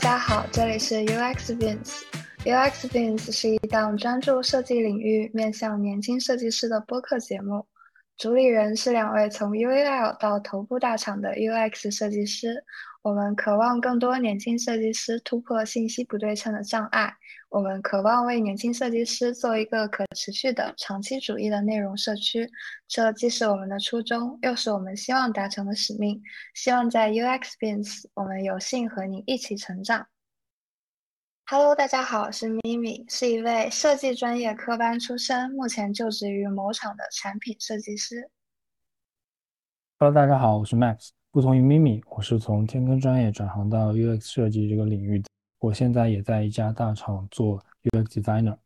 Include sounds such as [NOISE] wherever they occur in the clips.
大家好，这里是 UX Vince。UX Vince 是一档专注设计领域、面向年轻设计师的播客节目。主理人是两位从 UAL 到头部大厂的 UX 设计师。我们渴望更多年轻设计师突破信息不对称的障碍。我们渴望为年轻设计师做一个可持续的、长期主义的内容社区。这既是我们的初衷，又是我们希望达成的使命。希望在 UX Beans，我们有幸和你一起成长。Hello，大家好，我是咪咪，是一位设计专业科班出身，目前就职于某厂的产品设计师。Hello，大家好，我是 Max。不同于咪咪，我是从天坑专业转行到 UX 设计这个领域的。我现在也在一家大厂做 UX designer。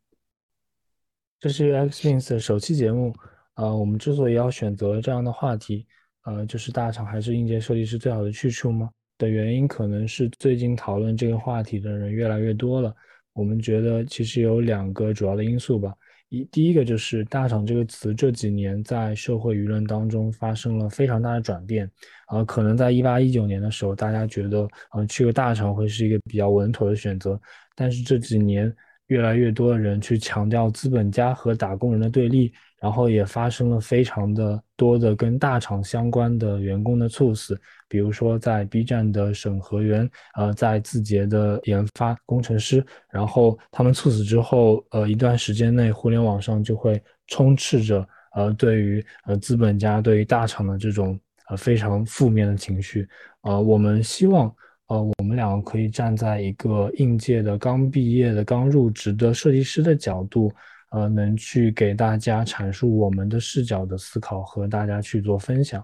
这是 UXins 的首期节目。呃，我们之所以要选择这样的话题，呃，就是大厂还是硬件设计师最好的去处吗？的原因可能是最近讨论这个话题的人越来越多了。我们觉得其实有两个主要的因素吧。一第一个就是“大厂”这个词这几年在社会舆论当中发生了非常大的转变。呃，可能在一八一九年的时候，大家觉得呃去个大厂会是一个比较稳妥的选择。但是这几年越来越多的人去强调资本家和打工人的对立。然后也发生了非常的多的跟大厂相关的员工的猝死，比如说在 B 站的审核员，呃，在字节的研发工程师，然后他们猝死之后，呃，一段时间内互联网上就会充斥着呃对于呃资本家对于大厂的这种呃非常负面的情绪，呃，我们希望呃我们两个可以站在一个应届的刚毕业的刚入职的设计师的角度。呃，能去给大家阐述我们的视角的思考，和大家去做分享。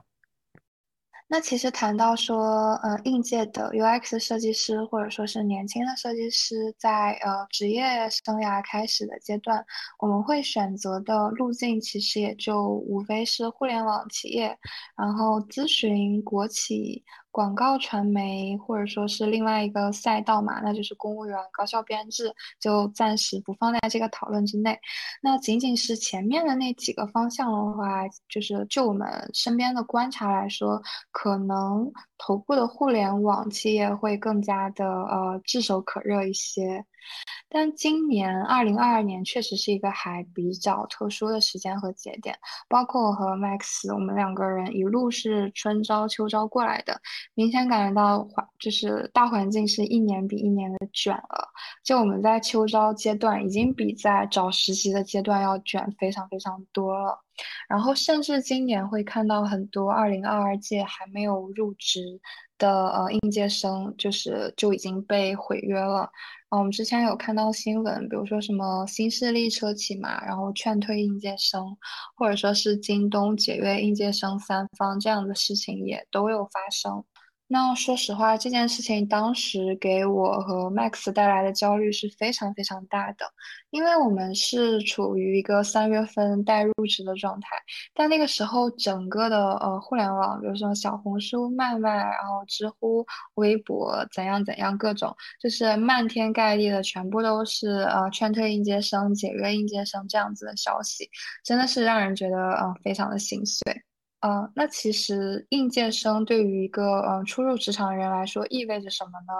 那其实谈到说，呃，应届的 UX 设计师，或者说是年轻的设计师，在呃职业生涯开始的阶段，我们会选择的路径，其实也就无非是互联网企业，然后咨询国企。广告传媒，或者说是另外一个赛道嘛，那就是公务员高校编制，就暂时不放在这个讨论之内。那仅仅是前面的那几个方向的话，就是就我们身边的观察来说，可能头部的互联网企业会更加的呃炙手可热一些。但今年二零二二年确实是一个还比较特殊的时间和节点，包括我和 Max，我们两个人一路是春招秋招过来的，明显感觉到环就是大环境是一年比一年的卷了。就我们在秋招阶段已经比在找实习的阶段要卷非常非常多了，然后甚至今年会看到很多二零二二届还没有入职的呃应届生，就是就已经被毁约了。啊，我们之前有看到新闻，比如说什么新势力车企嘛，然后劝退应届生，或者说是京东解约应届生三方这样的事情也都有发生。那说实话，这件事情当时给我和 Max 带来的焦虑是非常非常大的，因为我们是处于一个三月份待入职的状态，但那个时候整个的呃互联网，比如说小红书、麦麦，然后知乎、微博怎样怎样，各种就是漫天盖地的，全部都是呃劝退应届生、解约应届生这样子的消息，真的是让人觉得呃非常的心碎。啊，那其实应届生对于一个呃初入职场的人来说意味着什么呢？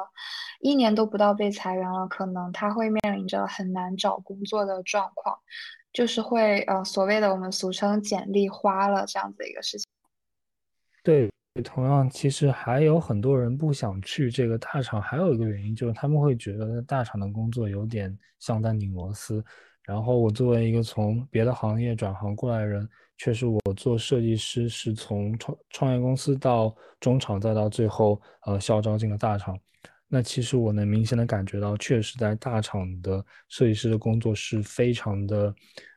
一年都不到被裁员了，可能他会面临着很难找工作的状况，就是会呃所谓的我们俗称简历花了这样子一个事情。对，同样其实还有很多人不想去这个大厂，还有一个原因就是他们会觉得大厂的工作有点像在拧螺丝。然后我作为一个从别的行业转行过来人。确实，我做设计师是从创创业公司到中厂，再到最后呃校招进了大厂。那其实我能明显的感觉到，确实在大厂的设计师的工作是非常的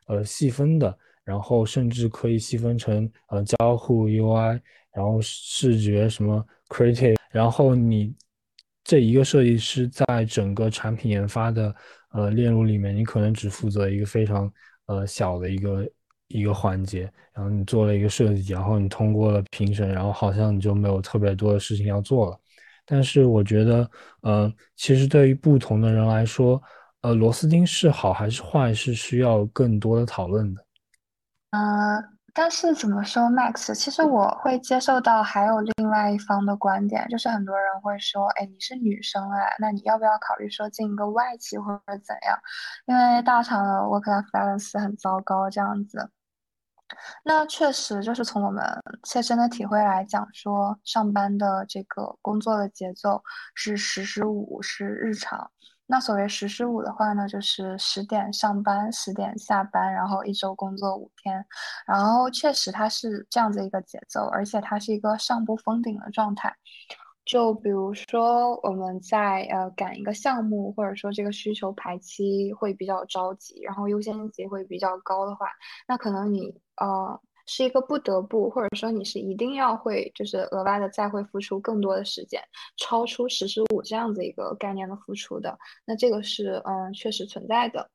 呃细分的，然后甚至可以细分成呃交互 UI，然后视觉什么 creative，然后你这一个设计师在整个产品研发的呃链路里面，你可能只负责一个非常呃小的一个。一个环节，然后你做了一个设计，然后你通过了评审，然后好像你就没有特别多的事情要做了。但是我觉得，呃，其实对于不同的人来说，呃，螺丝钉是好还是坏，是需要更多的讨论的。呃，但是怎么说，Max，其实我会接受到还有另外一方的观点，就是很多人会说，哎，你是女生哎，那你要不要考虑说进一个外企或者怎样？因为大厂的 work-life balance 很糟糕这样子。那确实就是从我们切身的体会来讲，说上班的这个工作的节奏是十十五是日常。那所谓十十五的话呢，就是十点上班，十点下班，然后一周工作五天。然后确实它是这样子一个节奏，而且它是一个上不封顶的状态。就比如说我们在呃赶一个项目，或者说这个需求排期会比较着急，然后优先级会比较高的话，那可能你呃是一个不得不，或者说你是一定要会就是额外的再会付出更多的时间，超出十十五这样子一个概念的付出的，那这个是嗯确实存在的。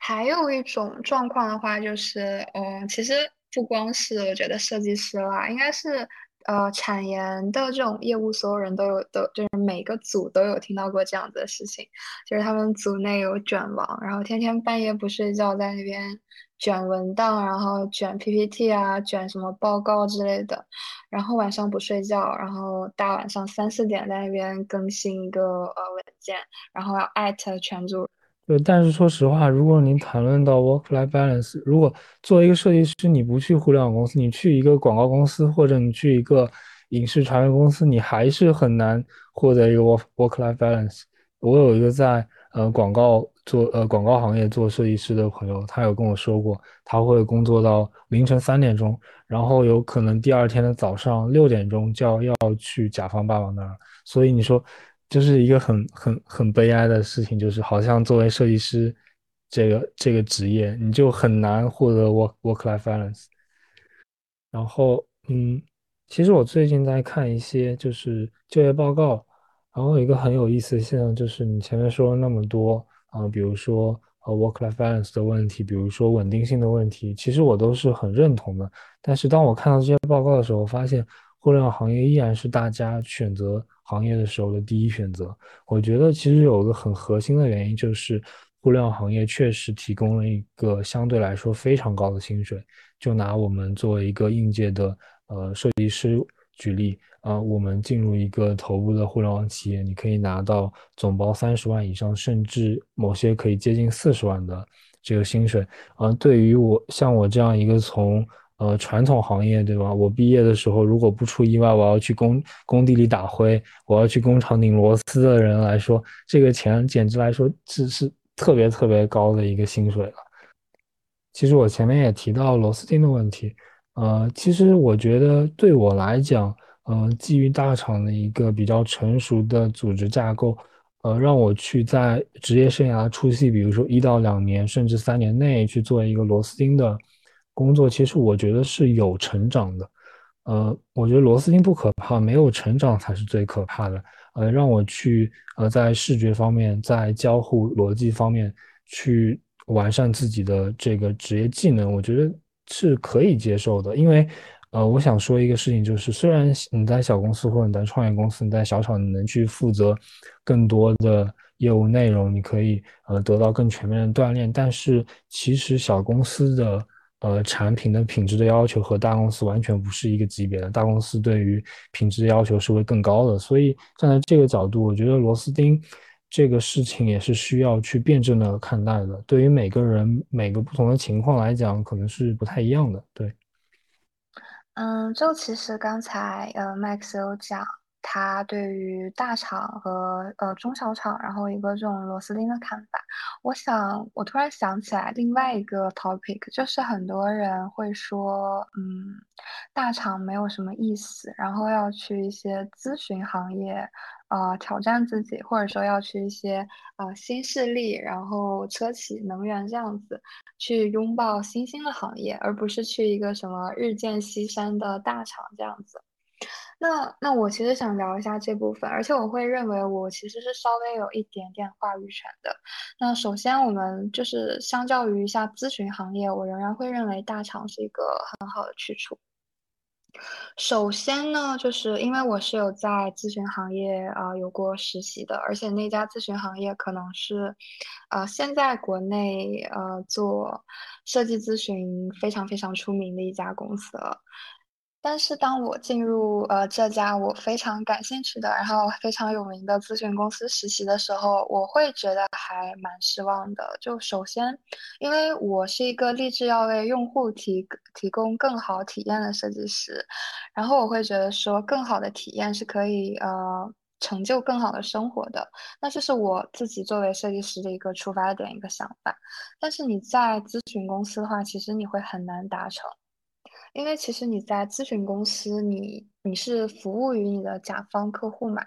还有一种状况的话，就是嗯其实不光是我觉得设计师啦，应该是。呃，产研的这种业务，所有人都有，都就是每个组都有听到过这样子的事情，就是他们组内有卷王，然后天天半夜不睡觉在那边卷文档，然后卷 PPT 啊，卷什么报告之类的，然后晚上不睡觉，然后大晚上三四点在那边更新一个呃文件，然后要艾特全组。对，但是说实话，如果您谈论到 work-life balance，如果作为一个设计师，你不去互联网公司，你去一个广告公司，或者你去一个影视传媒公司，你还是很难获得一个 work work-life balance。我有一个在呃广告做呃广告行业做设计师的朋友，他有跟我说过，他会工作到凌晨三点钟，然后有可能第二天的早上六点钟就要要去甲方爸爸那儿，所以你说。就是一个很很很悲哀的事情，就是好像作为设计师这个这个职业，你就很难获得 work work life balance。然后，嗯，其实我最近在看一些就是就业报告，然后一个很有意思的现象，就是你前面说了那么多啊，比如说呃 work life balance 的问题，比如说稳定性的问题，其实我都是很认同的。但是当我看到这些报告的时候，我发现互联网行业依然是大家选择。行业的时候的第一选择，我觉得其实有个很核心的原因，就是互联网行业确实提供了一个相对来说非常高的薪水。就拿我们作为一个应届的呃设计师举例啊，我们进入一个头部的互联网企业，你可以拿到总包三十万以上，甚至某些可以接近四十万的这个薪水。啊，对于我像我这样一个从呃，传统行业对吧？我毕业的时候，如果不出意外，我要去工工地里打灰，我要去工厂拧螺丝的人来说，这个钱简直来说是是特别特别高的一个薪水了。其实我前面也提到螺丝钉的问题，呃，其实我觉得对我来讲，呃，基于大厂的一个比较成熟的组织架构，呃，让我去在职业生涯初期，比如说一到两年甚至三年内去做一个螺丝钉的。工作其实我觉得是有成长的，呃，我觉得螺丝钉不可怕，没有成长才是最可怕的。呃，让我去呃在视觉方面，在交互逻辑方面去完善自己的这个职业技能，我觉得是可以接受的。因为呃，我想说一个事情，就是虽然你在小公司或者你在创业公司，你在小厂你能去负责更多的业务内容，你可以呃得到更全面的锻炼，但是其实小公司的。呃，产品的品质的要求和大公司完全不是一个级别的。大公司对于品质的要求是会更高的，所以站在这个角度，我觉得螺丝钉这个事情也是需要去辩证的看待的。对于每个人每个不同的情况来讲，可能是不太一样的。对，嗯，就其实刚才呃，Max 有讲。他对于大厂和呃中小厂，然后一个这种螺丝钉的看法，我想我突然想起来另外一个 topic，就是很多人会说，嗯，大厂没有什么意思，然后要去一些咨询行业，呃，挑战自己，或者说要去一些呃新势力，然后车企、能源这样子，去拥抱新兴的行业，而不是去一个什么日渐西山的大厂这样子。那那我其实想聊一下这部分，而且我会认为我其实是稍微有一点点话语权的。那首先，我们就是相较于一下咨询行业，我仍然会认为大厂是一个很好的去处。首先呢，就是因为我是有在咨询行业啊、有过实习的，而且那家咨询行业可能是，呃，现在国内呃做设计咨询非常非常出名的一家公司了。但是当我进入呃这家我非常感兴趣的，然后非常有名的咨询公司实习的时候，我会觉得还蛮失望的。就首先，因为我是一个立志要为用户提提供更好体验的设计师，然后我会觉得说，更好的体验是可以呃成就更好的生活的。那这是我自己作为设计师的一个出发点，一个想法。但是你在咨询公司的话，其实你会很难达成。因为其实你在咨询公司，你你是服务于你的甲方客户嘛，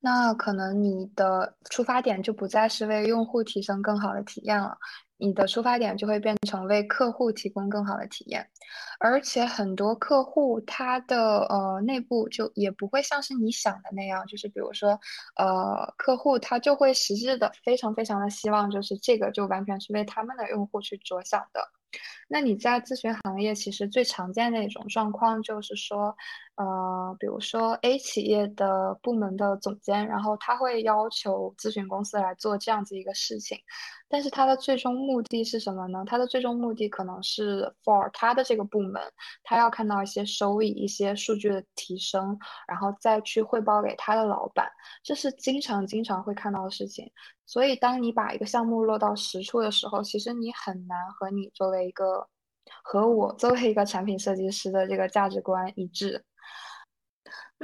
那可能你的出发点就不再是为用户提升更好的体验了，你的出发点就会变成为客户提供更好的体验，而且很多客户他的呃内部就也不会像是你想的那样，就是比如说呃客户他就会实质的非常非常的希望就是这个就完全是为他们的用户去着想的。那你在咨询行业，其实最常见的一种状况就是说，呃，比如说 A 企业的部门的总监，然后他会要求咨询公司来做这样子一个事情，但是他的最终目的是什么呢？他的最终目的可能是 for 他的这个部门，他要看到一些收益、一些数据的提升，然后再去汇报给他的老板，这是经常经常会看到的事情。所以，当你把一个项目落到实处的时候，其实你很难和你作为一个和我作为一个产品设计师的这个价值观一致。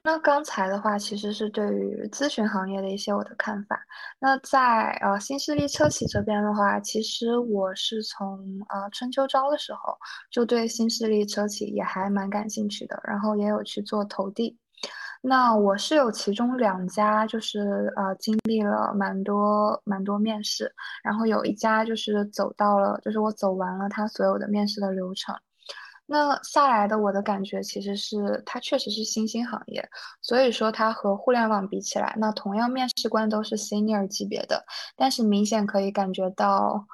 那刚才的话，其实是对于咨询行业的一些我的看法。那在呃新势力车企这边的话，其实我是从呃春秋招的时候就对新势力车企也还蛮感兴趣的，然后也有去做投递。那我是有其中两家，就是呃经历了蛮多蛮多面试，然后有一家就是走到了，就是我走完了他所有的面试的流程。那下来的我的感觉其实是，它确实是新兴行业，所以说它和互联网比起来，那同样面试官都是 senior 级别的，但是明显可以感觉到，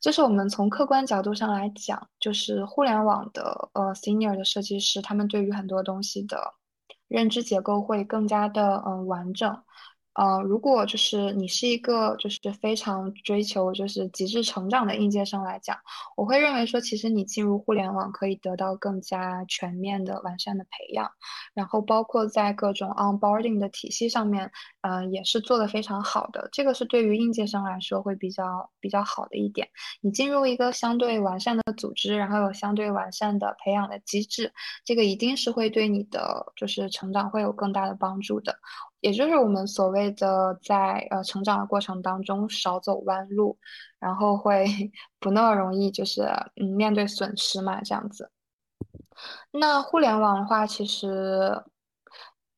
就是我们从客观角度上来讲，就是互联网的呃 senior 的设计师，他们对于很多东西的。认知结构会更加的嗯完整。呃，如果就是你是一个就是非常追求就是极致成长的应届生来讲，我会认为说，其实你进入互联网可以得到更加全面的完善的培养，然后包括在各种 onboarding 的体系上面，嗯，也是做的非常好的。这个是对于应届生来说会比较比较好的一点。你进入一个相对完善的组织，然后有相对完善的培养的机制，这个一定是会对你的就是成长会有更大的帮助的。也就是我们所谓的在呃成长的过程当中少走弯路，然后会 [LAUGHS] 不那么容易就是嗯面对损失嘛这样子。那互联网的话，其实。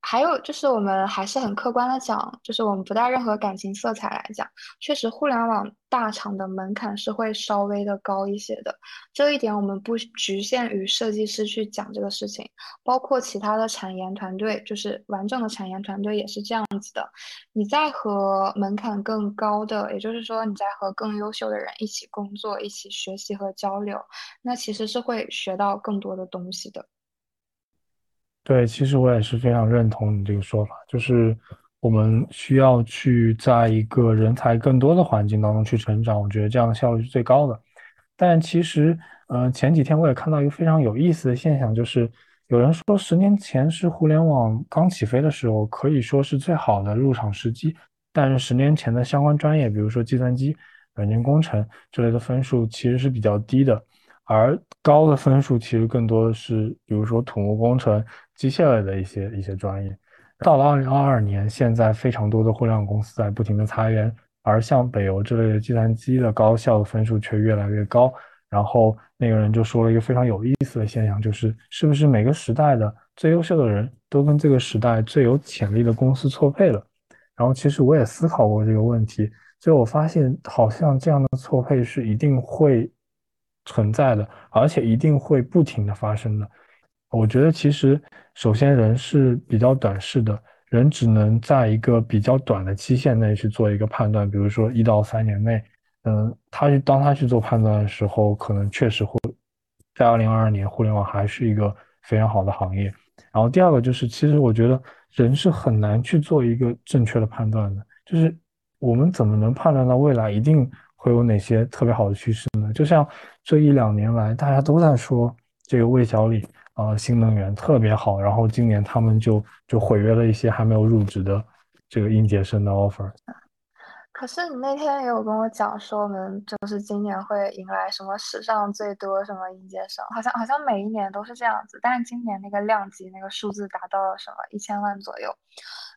还有就是，我们还是很客观的讲，就是我们不带任何感情色彩来讲，确实互联网大厂的门槛是会稍微的高一些的。这一点我们不局限于设计师去讲这个事情，包括其他的产研团队，就是完整的产研团队也是这样子的。你在和门槛更高的，也就是说你在和更优秀的人一起工作、一起学习和交流，那其实是会学到更多的东西的。对，其实我也是非常认同你这个说法，就是我们需要去在一个人才更多的环境当中去成长，我觉得这样的效率是最高的。但其实，呃，前几天我也看到一个非常有意思的现象，就是有人说十年前是互联网刚起飞的时候，可以说是最好的入场时机，但是十年前的相关专业，比如说计算机、软件工程之类的分数其实是比较低的。而高的分数其实更多的是，比如说土木工程、机械类的一些一些专业。到了二零二二年，现在非常多的互联网公司在不停的裁员，而像北邮之类的计算机的高校的分数却越来越高。然后那个人就说了一个非常有意思的现象，就是是不是每个时代的最优秀的人都跟这个时代最有潜力的公司错配了？然后其实我也思考过这个问题，最后我发现好像这样的错配是一定会。存在的，而且一定会不停的发生的。我觉得其实首先人是比较短视的，人只能在一个比较短的期限内去做一个判断，比如说一到三年内，嗯，他去当他去做判断的时候，可能确实会在二零二二年互联网还是一个非常好的行业。然后第二个就是，其实我觉得人是很难去做一个正确的判断的，就是我们怎么能判断到未来一定会有哪些特别好的趋势呢？就像这一两年来，大家都在说这个魏小李啊，新能源特别好，然后今年他们就就毁约了一些还没有入职的这个应届生的 offer。可是你那天也有跟我讲说，我们就是今年会迎来什么史上最多什么应届生，好像好像每一年都是这样子，但是今年那个量级那个数字达到了什么一千万左右。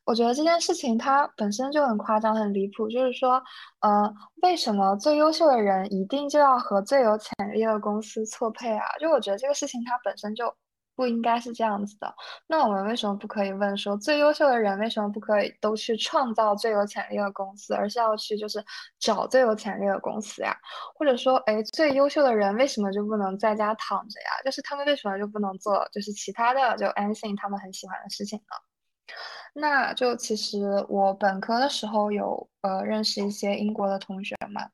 我觉得这件事情它本身就很夸张、很离谱，就是说，呃，为什么最优秀的人一定就要和最有潜力的公司错配啊？就我觉得这个事情它本身就。不应该是这样子的。那我们为什么不可以问说，最优秀的人为什么不可以都去创造最有潜力的公司，而是要去就是找最有潜力的公司呀？或者说，哎，最优秀的人为什么就不能在家躺着呀？就是他们为什么就不能做就是其他的就 anything 他们很喜欢的事情呢？那就其实我本科的时候有呃认识一些英国的同学嘛。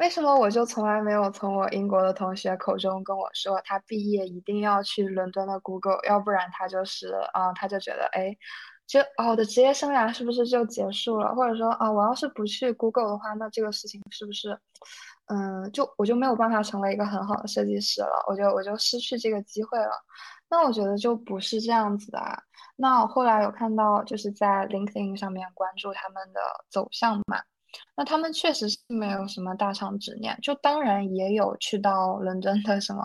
为什么我就从来没有从我英国的同学口中跟我说，他毕业一定要去伦敦的 Google，要不然他就是啊，他就觉得哎，就哦，我的职业生涯是不是就结束了？或者说啊，我要是不去 Google 的话，那这个事情是不是，嗯，就我就没有办法成为一个很好的设计师了？我就我就失去这个机会了？那我觉得就不是这样子的。啊。那我后来有看到，就是在 LinkedIn 上面关注他们的走向嘛。那他们确实是没有什么大厂执念，就当然也有去到伦敦的什么，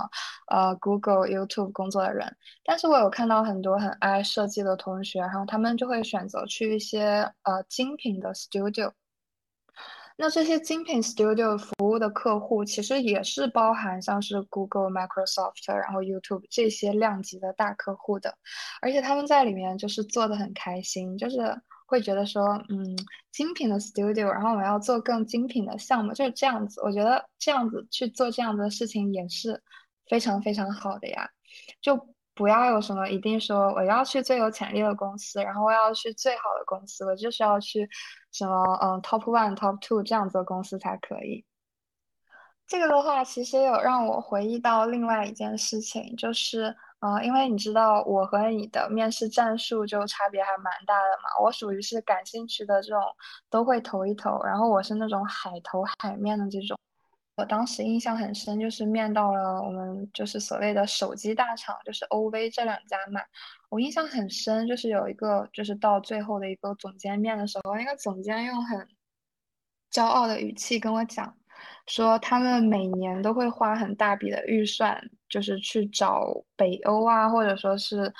呃，Google、YouTube 工作的人，但是我有看到很多很爱设计的同学，然后他们就会选择去一些呃精品的 studio。那这些精品 studio 服务的客户，其实也是包含像是 Google、Microsoft，然后 YouTube 这些量级的大客户的，而且他们在里面就是做的很开心，就是。会觉得说，嗯，精品的 studio，然后我要做更精品的项目，就是这样子。我觉得这样子去做这样子的事情也是非常非常好的呀。就不要有什么一定说我要去最有潜力的公司，然后我要去最好的公司，我就是要去什么嗯 top one、top two 这样子的公司才可以。这个的话，其实有让我回忆到另外一件事情，就是。啊，因为你知道我和你的面试战术就差别还蛮大的嘛。我属于是感兴趣的这种都会投一投，然后我是那种海投海面的这种。我当时印象很深，就是面到了我们就是所谓的手机大厂，就是 OV 这两家嘛。我印象很深，就是有一个就是到最后的一个总监面的时候，那个总监用很骄傲的语气跟我讲。说他们每年都会花很大笔的预算，就是去找北欧啊，或者说是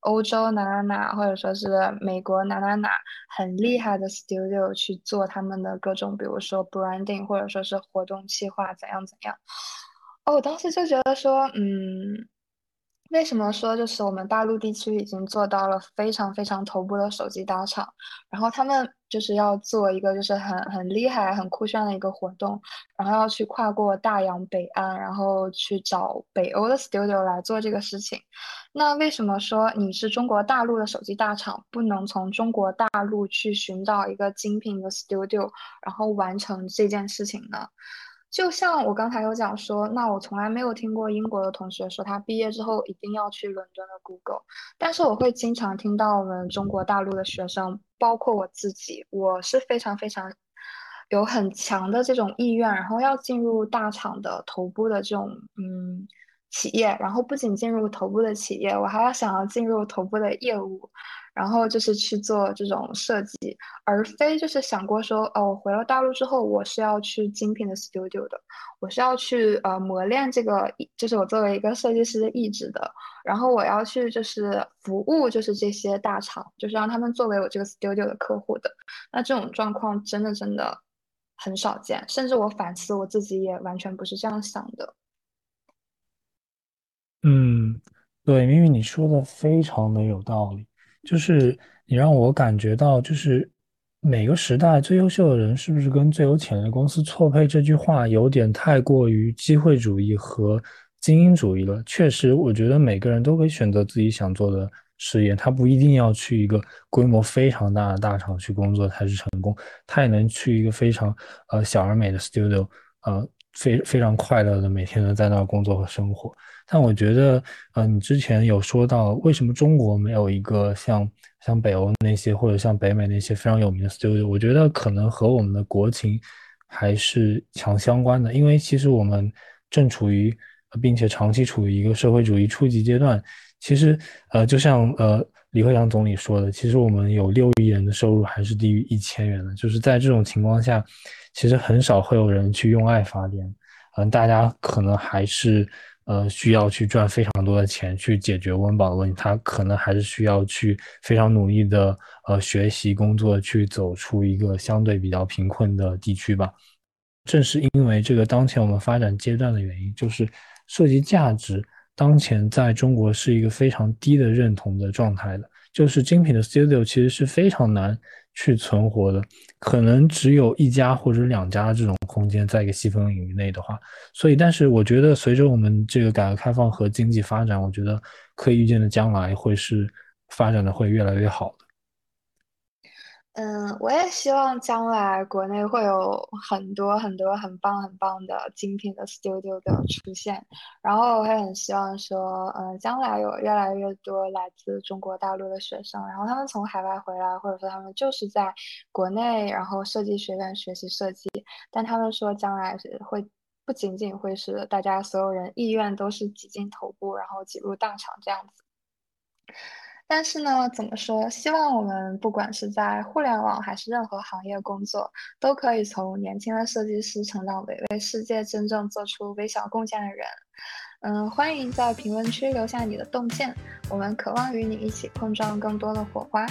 欧洲哪哪哪，或者说是美国哪哪哪很厉害的 studio 去做他们的各种，比如说 branding，或者说是活动计划怎样怎样。哦，我当时就觉得说，嗯。为什么说就是我们大陆地区已经做到了非常非常头部的手机大厂，然后他们就是要做一个就是很很厉害很酷炫的一个活动，然后要去跨过大洋北岸，然后去找北欧的 studio 来做这个事情。那为什么说你是中国大陆的手机大厂，不能从中国大陆去寻找一个精品的 studio，然后完成这件事情呢？就像我刚才有讲说，那我从来没有听过英国的同学说他毕业之后一定要去伦敦的 Google，但是我会经常听到我们中国大陆的学生，包括我自己，我是非常非常有很强的这种意愿，然后要进入大厂的头部的这种嗯企业，然后不仅进入头部的企业，我还要想要进入头部的业务。然后就是去做这种设计，而非就是想过说，哦，我回了大陆之后，我是要去精品的 studio 的，我是要去呃磨练这个，就是我作为一个设计师的意志的。然后我要去就是服务，就是这些大厂，就是让他们作为我这个 studio 的客户的。那这种状况真的真的很少见，甚至我反思我自己也完全不是这样想的。嗯，对，明明你说的非常的有道理。就是你让我感觉到，就是每个时代最优秀的人是不是跟最有潜力的公司错配？这句话有点太过于机会主义和精英主义了。确实，我觉得每个人都可以选择自己想做的事业，他不一定要去一个规模非常大的大厂去工作才是成功，他也能去一个非常呃小而美的 studio，呃。非非常快乐的每天都在那儿工作和生活。但我觉得，呃，你之前有说到，为什么中国没有一个像像北欧那些或者像北美那些非常有名的 studio？我觉得可能和我们的国情还是强相关的，因为其实我们正处于，并且长期处于一个社会主义初级阶段。其实，呃，就像呃李克强总理说的，其实我们有六亿人的收入还是低于一千元的。就是在这种情况下，其实很少会有人去用爱发电。嗯，大家可能还是。呃，需要去赚非常多的钱去解决温饱的问题，他可能还是需要去非常努力的呃学习工作，去走出一个相对比较贫困的地区吧。正是因为这个当前我们发展阶段的原因，就是涉及价值当前在中国是一个非常低的认同的状态的，就是精品的 studio 其实是非常难。去存活的，可能只有一家或者两家这种空间，在一个细分领域内的话，所以，但是我觉得随着我们这个改革开放和经济发展，我觉得可以预见的将来会是发展的会越来越好的。嗯，我也希望将来国内会有很多很多很棒很棒的精品的 studio 的出现，然后我会很希望说，嗯，将来有越来越多来自中国大陆的学生，然后他们从海外回来，或者说他们就是在国内，然后设计学院学习设计，但他们说将来是会不仅仅会是大家所有人意愿都是挤进头部，然后挤入大厂这样子。但是呢，怎么说？希望我们不管是在互联网还是任何行业工作，都可以从年轻的设计师成长为为世界真正做出微小贡献的人。嗯，欢迎在评论区留下你的洞见，我们渴望与你一起碰撞更多的火花。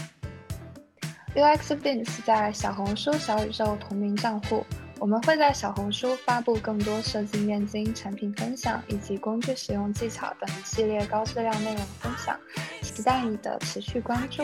UX Bins 在小红书小宇宙同名账户。我们会在小红书发布更多设计面经、产品分享以及工具使用技巧等一系列高质量内容分享，期待你的持续关注。